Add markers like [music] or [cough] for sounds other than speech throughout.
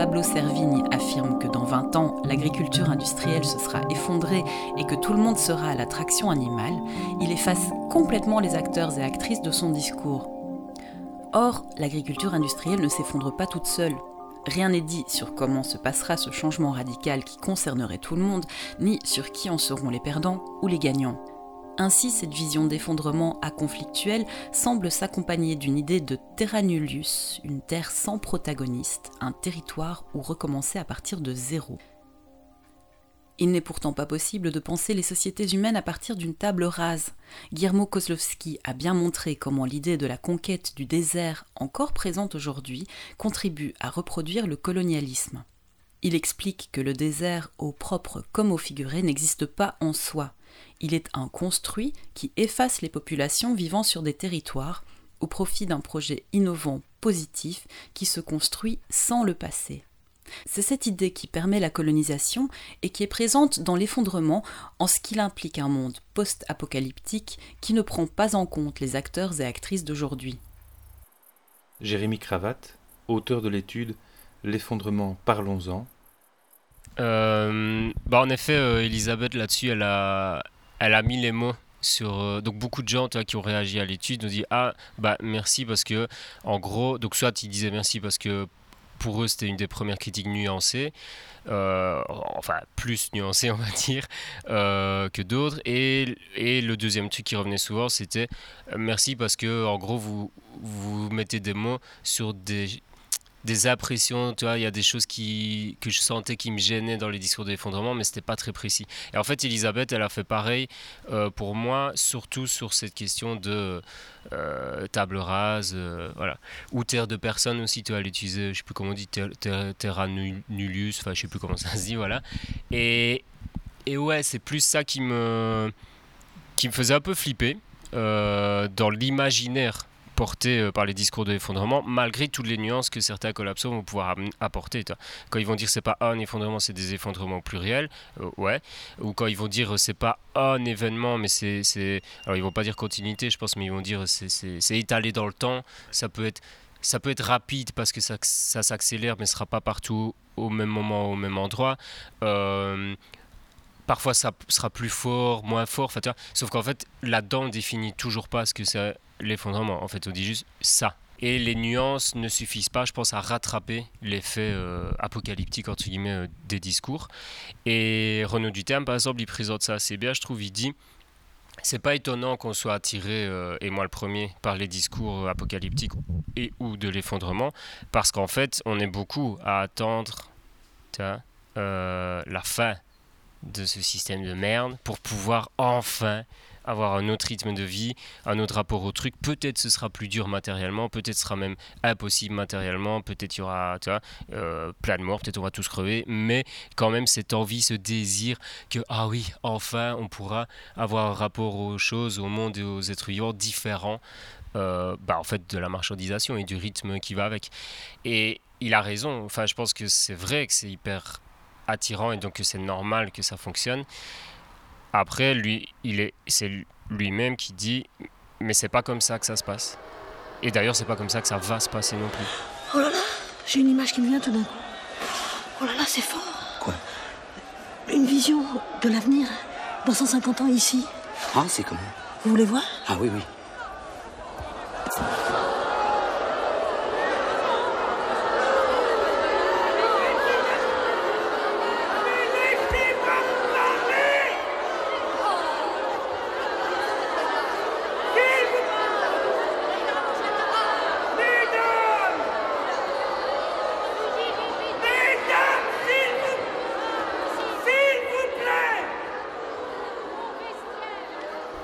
Pablo Servini affirme que dans 20 ans, l'agriculture industrielle se sera effondrée et que tout le monde sera à l'attraction animale, il efface complètement les acteurs et actrices de son discours. Or, l'agriculture industrielle ne s'effondre pas toute seule. Rien n'est dit sur comment se passera ce changement radical qui concernerait tout le monde, ni sur qui en seront les perdants ou les gagnants. Ainsi, cette vision d'effondrement à conflictuel semble s'accompagner d'une idée de terra nullius, une terre sans protagoniste, un territoire où recommencer à partir de zéro. Il n'est pourtant pas possible de penser les sociétés humaines à partir d'une table rase. Guillermo Kozlowski a bien montré comment l'idée de la conquête du désert, encore présente aujourd'hui, contribue à reproduire le colonialisme. Il explique que le désert, au propre comme au figuré, n'existe pas en soi, il est un construit qui efface les populations vivant sur des territoires au profit d'un projet innovant positif qui se construit sans le passé. C'est cette idée qui permet la colonisation et qui est présente dans l'effondrement en ce qu'il implique un monde post-apocalyptique qui ne prend pas en compte les acteurs et actrices d'aujourd'hui. Jérémy Cravate, auteur de l'étude L'effondrement, parlons-en. Euh, bah en effet, euh, Elisabeth, là-dessus, elle a, elle a mis les mots sur euh, donc beaucoup de gens qui ont réagi à l'étude ont dit ah bah merci parce que en gros donc soit ils disaient merci parce que pour eux c'était une des premières critiques nuancées enfin plus nuancées [laughs] on va dire que d'autres. Et, et, le deuxième truc qui revenait souvent c'était merci parce que en gros vous vous mettez des mots sur des des impressions, tu vois, il y a des choses qui, que je sentais qui me gênaient dans les discours d'effondrement, mais c'était pas très précis. Et en fait, Elisabeth, elle a fait pareil euh, pour moi, surtout sur cette question de euh, table rase, euh, voilà. Ou terre de personne aussi, tu vois, elle utilisait, je sais plus comment on dit, terra nullius, enfin, je sais plus comment ça se dit, voilà. Et, et ouais, c'est plus ça qui me, qui me faisait un peu flipper dans l'imaginaire porté euh, par les discours de l'effondrement, malgré toutes les nuances que certains collapsos vont pouvoir apporter. Quand ils vont dire c'est pas un effondrement, c'est des effondrements pluriels, euh, ouais. Ou quand ils vont dire c'est pas un événement, mais c'est. Alors ils vont pas dire continuité, je pense, mais ils vont dire c'est étalé dans le temps. Ça peut être ça peut être rapide parce que ça, ça s'accélère, mais ce sera pas partout au même moment, au même endroit. Euh, parfois, ça sera plus fort, moins fort. Sauf qu'en fait, là-dedans, on définit toujours pas ce que c'est l'effondrement. En fait, on dit juste ça. Et les nuances ne suffisent pas, je pense, à rattraper l'effet euh, apocalyptique, entre guillemets, euh, des discours. Et Renaud Duterme, par exemple, il présente ça assez bien, je trouve. Il dit c'est pas étonnant qu'on soit attiré, euh, et moi le premier, par les discours apocalyptiques et ou de l'effondrement, parce qu'en fait, on est beaucoup à attendre la fin de ce système de merde pour pouvoir enfin avoir un autre rythme de vie, un autre rapport au truc. Peut-être ce sera plus dur matériellement, peut-être sera même impossible matériellement, peut-être il y aura tu vois, euh, plein de morts, peut-être on va tous crever, mais quand même cette envie, ce désir que, ah oui, enfin on pourra avoir un rapport aux choses, au monde et aux êtres vivants différents. Euh, bah, en fait de la marchandisation et du rythme qui va avec et il a raison enfin je pense que c'est vrai que c'est hyper attirant et donc que c'est normal que ça fonctionne après, lui, il est, c'est lui-même qui dit, mais c'est pas comme ça que ça se passe. Et d'ailleurs, c'est pas comme ça que ça va se passer non plus. Oh là là, j'ai une image qui me vient tout d'un coup. Oh là là, c'est fort. Quoi? Une vision de l'avenir dans 150 ans ici. Ah, c'est comment? Vous voulez voir? Ah oui, oui.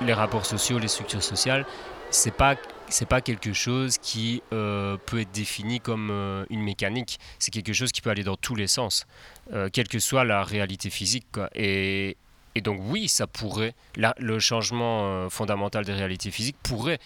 Les rapports sociaux, les structures sociales, c'est pas c'est pas quelque chose qui euh, peut être défini comme euh, une mécanique. C'est quelque chose qui peut aller dans tous les sens, euh, quelle que soit la réalité physique. Et, et donc oui, ça pourrait, le changement fondamental des réalités physiques pourrait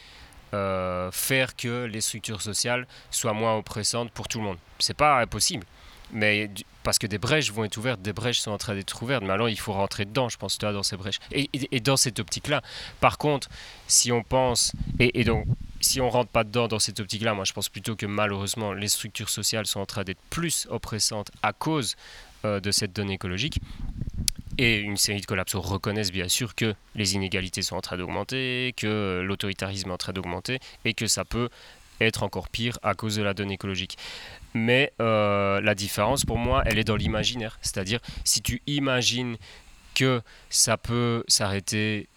faire que les structures sociales soient moins oppressantes pour tout le monde. C'est pas impossible, mais parce que des brèches vont être ouvertes, des brèches sont en train d'être ouvertes, mais alors il faut rentrer dedans, je pense, toi, dans ces brèches. Et, dans cette optique-là, par contre, si on pense, et, donc si on rentre pas dedans dans cette optique-là, moi je pense plutôt que malheureusement les structures sociales sont en train d'être plus oppressantes à cause euh, de cette donnée écologique. Et une série de collapsos reconnaissent bien sûr que les inégalités sont en train d'augmenter, que l'autoritarisme est en train d'augmenter et que ça peut être encore pire à cause de la donnée écologique. Mais euh, la différence pour moi, elle est dans l'imaginaire. C'est-à-dire, si tu imagines que ça peut s'arrêter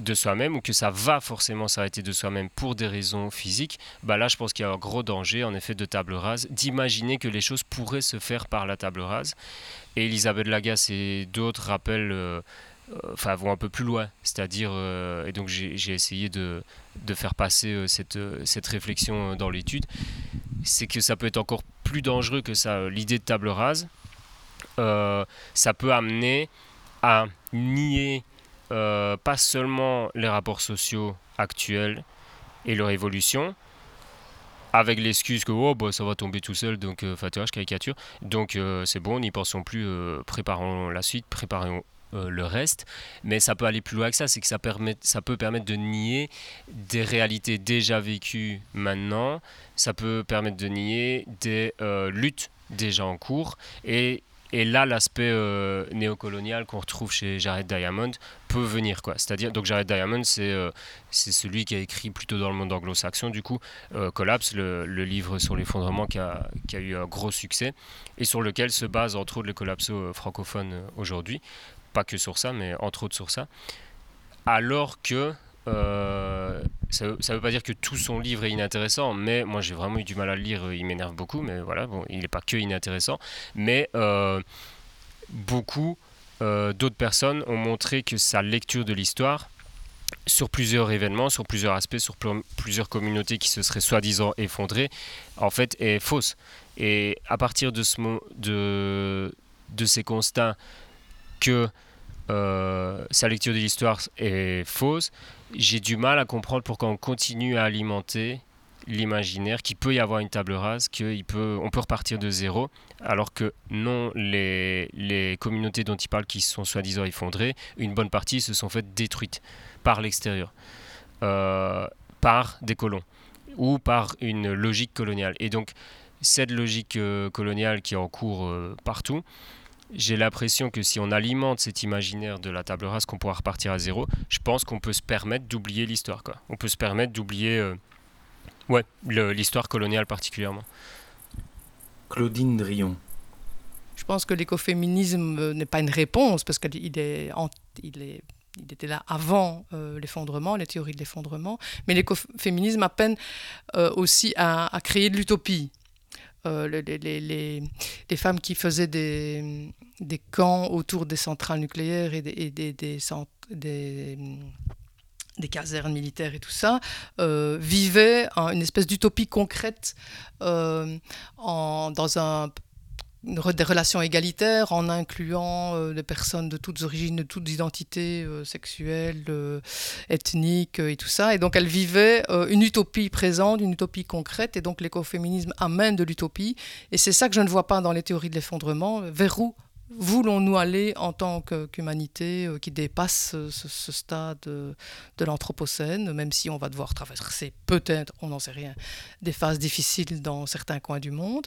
de soi-même ou que ça va forcément s'arrêter de soi-même pour des raisons physiques, bah là je pense qu'il y a un gros danger en effet de table rase, d'imaginer que les choses pourraient se faire par la table rase. Et Elisabeth Lagasse et d'autres rappellent euh, euh, enfin vont un peu plus loin. C'est-à-dire, et donc j'ai essayé de, faire passer cette réflexion dans l'étude, c'est que ça peut être encore plus dangereux que ça. L'idée de table rase, ça peut amener à nier pas seulement les rapports sociaux actuels et leur évolution, avec l'excuse que oh, bah, ça va tomber tout seul, donc je caricature, donc c'est bon, n'y pensons plus, préparons la suite, préparons euh, le reste. Mais ça peut aller plus loin que ça, c'est que ça, permet, ça peut permettre de nier des réalités déjà vécues maintenant, ça peut permettre de nier des euh, luttes déjà en cours. Et, là, l'aspect euh, néocolonial qu'on retrouve chez Jared Diamond peut venir. C'est-à-dire, donc Jared Diamond, c'est c'est celui qui a écrit plutôt dans le monde anglo-saxon, du coup, Collapse, le, le livre sur l'effondrement qui a, qui a, eu un gros succès et sur lequel se base entre autres le collapso francophone aujourd'hui pas que sur ça, mais entre autres sur ça. Alors que euh, ça ne veut pas dire que tout son livre est inintéressant, mais moi j'ai vraiment eu du mal à le lire, il m'énerve beaucoup, mais voilà, bon, il n'est pas que inintéressant. Mais euh, beaucoup euh, d'autres personnes ont montré que sa lecture de l'histoire, sur plusieurs événements, sur plusieurs aspects, sur plusieurs communautés qui se seraient soi-disant effondrées, en fait est fausse. Et à partir de, ce de, de ces constats que euh, sa lecture de l'histoire est fausse, j'ai du mal à comprendre pourquoi on continue à alimenter l'imaginaire qu'il peut y avoir une table rase, qu'on peut, on peut repartir de zéro, alors que non, les, les communautés dont il parle qui sont soi-disant effondrées, une bonne partie se sont faites détruites par l'extérieur, euh, par des colons ou par une logique coloniale. Et donc, cette logique euh, coloniale qui est en cours partout, j'ai l'impression que si on alimente cet imaginaire de la table rase, qu'on pourra repartir à zéro, je pense qu'on peut se permettre d'oublier l'histoire. Quoi. On peut se permettre d'oublier euh, ouais, l'histoire coloniale particulièrement. Claudine Drion. Je pense que l'écoféminisme euh, n'est pas une réponse, parce qu'il est, il est il était là avant euh, l'effondrement, les théories de l'effondrement, mais l'écoféminisme peine aussi à, à, créer de l'utopie. Euh, les, les, les, femmes qui faisaient des, camps autour des centrales nucléaires et des, des, casernes militaires et tout ça, euh, vivaient une espèce d'utopie concrète euh, dans un des relations égalitaires en incluant euh, des personnes de toutes origines, de toutes identités euh, sexuelles, euh, ethniques et tout ça. Et donc elle vivait une utopie présente, une utopie concrète, et donc l'écoféminisme amène de l'utopie. Et c'est ça que je ne vois pas dans les théories de l'effondrement. Vers où voulons-nous aller en tant qu'humanité euh, qui dépasse ce, stade de l'Anthropocène, même si on va devoir traverser peut-être, on n'en sait rien, des phases difficiles dans certains coins du monde.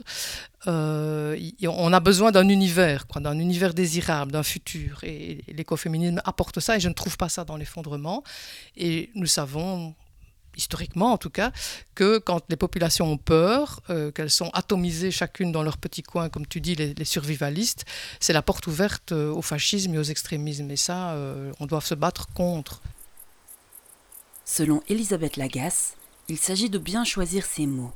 Euh, on a besoin d'un univers, d'un univers désirable, d'un futur. Et l'écoféminisme apporte ça, et je ne trouve pas ça dans l'effondrement. Et nous savons, historiquement en tout cas, que quand les populations ont peur, euh, qu'elles sont atomisées chacune dans leur petit coin, comme tu dis, les, survivalistes, c'est la porte ouverte euh, au fascisme et aux extrémismes. Et ça, euh, on doit se battre contre. Selon Elisabeth Lagasse, il s'agit de bien choisir ses mots.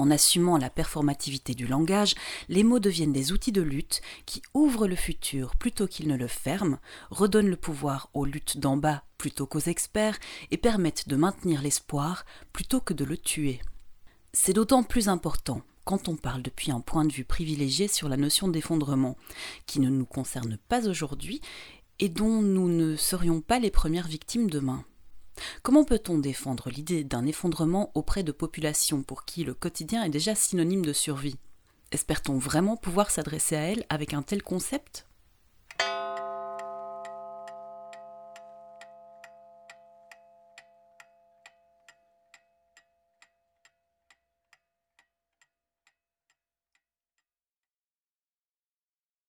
En assumant la performativité du langage, les mots deviennent des outils de lutte qui ouvrent le futur plutôt qu'ils ne le ferment, redonnent le pouvoir aux luttes d'en bas plutôt qu'aux experts et permettent de maintenir l'espoir plutôt que de le tuer. C'est d'autant plus important quand on parle depuis un point de vue privilégié sur la notion d'effondrement, qui ne nous concerne pas aujourd'hui et dont nous ne serions pas les premières victimes demain. Comment peut-on défendre l'idée d'un effondrement auprès de populations pour qui le quotidien est déjà synonyme de survie? Espère-t-on vraiment pouvoir s'adresser à elles avec un tel concept?